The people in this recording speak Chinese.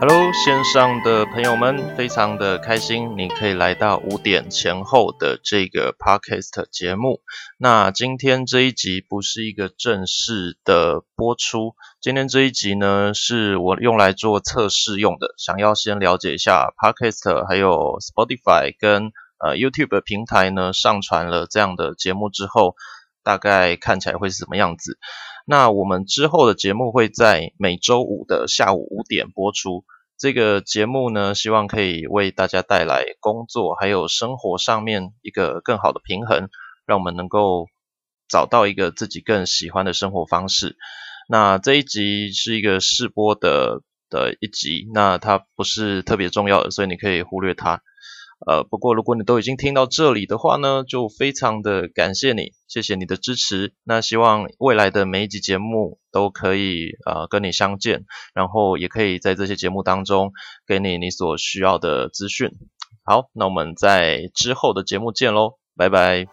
Hello，线上的朋友们，非常的开心，你可以来到五点前后的这个 podcast 节目。那今天这一集不是一个正式的播出，今天这一集呢是我用来做测试用的，想要先了解一下 podcast 还有 Spotify 跟呃 YouTube 平台呢上传了这样的节目之后，大概看起来会是什么样子。那我们之后的节目会在每周五的下午五点播出。这个节目呢，希望可以为大家带来工作还有生活上面一个更好的平衡，让我们能够找到一个自己更喜欢的生活方式。那这一集是一个试播的的一集，那它不是特别重要的，所以你可以忽略它。呃，不过如果你都已经听到这里的话呢，就非常的感谢你，谢谢你的支持。那希望未来的每一集节目都可以呃跟你相见，然后也可以在这些节目当中给你你所需要的资讯。好，那我们在之后的节目见喽，拜拜。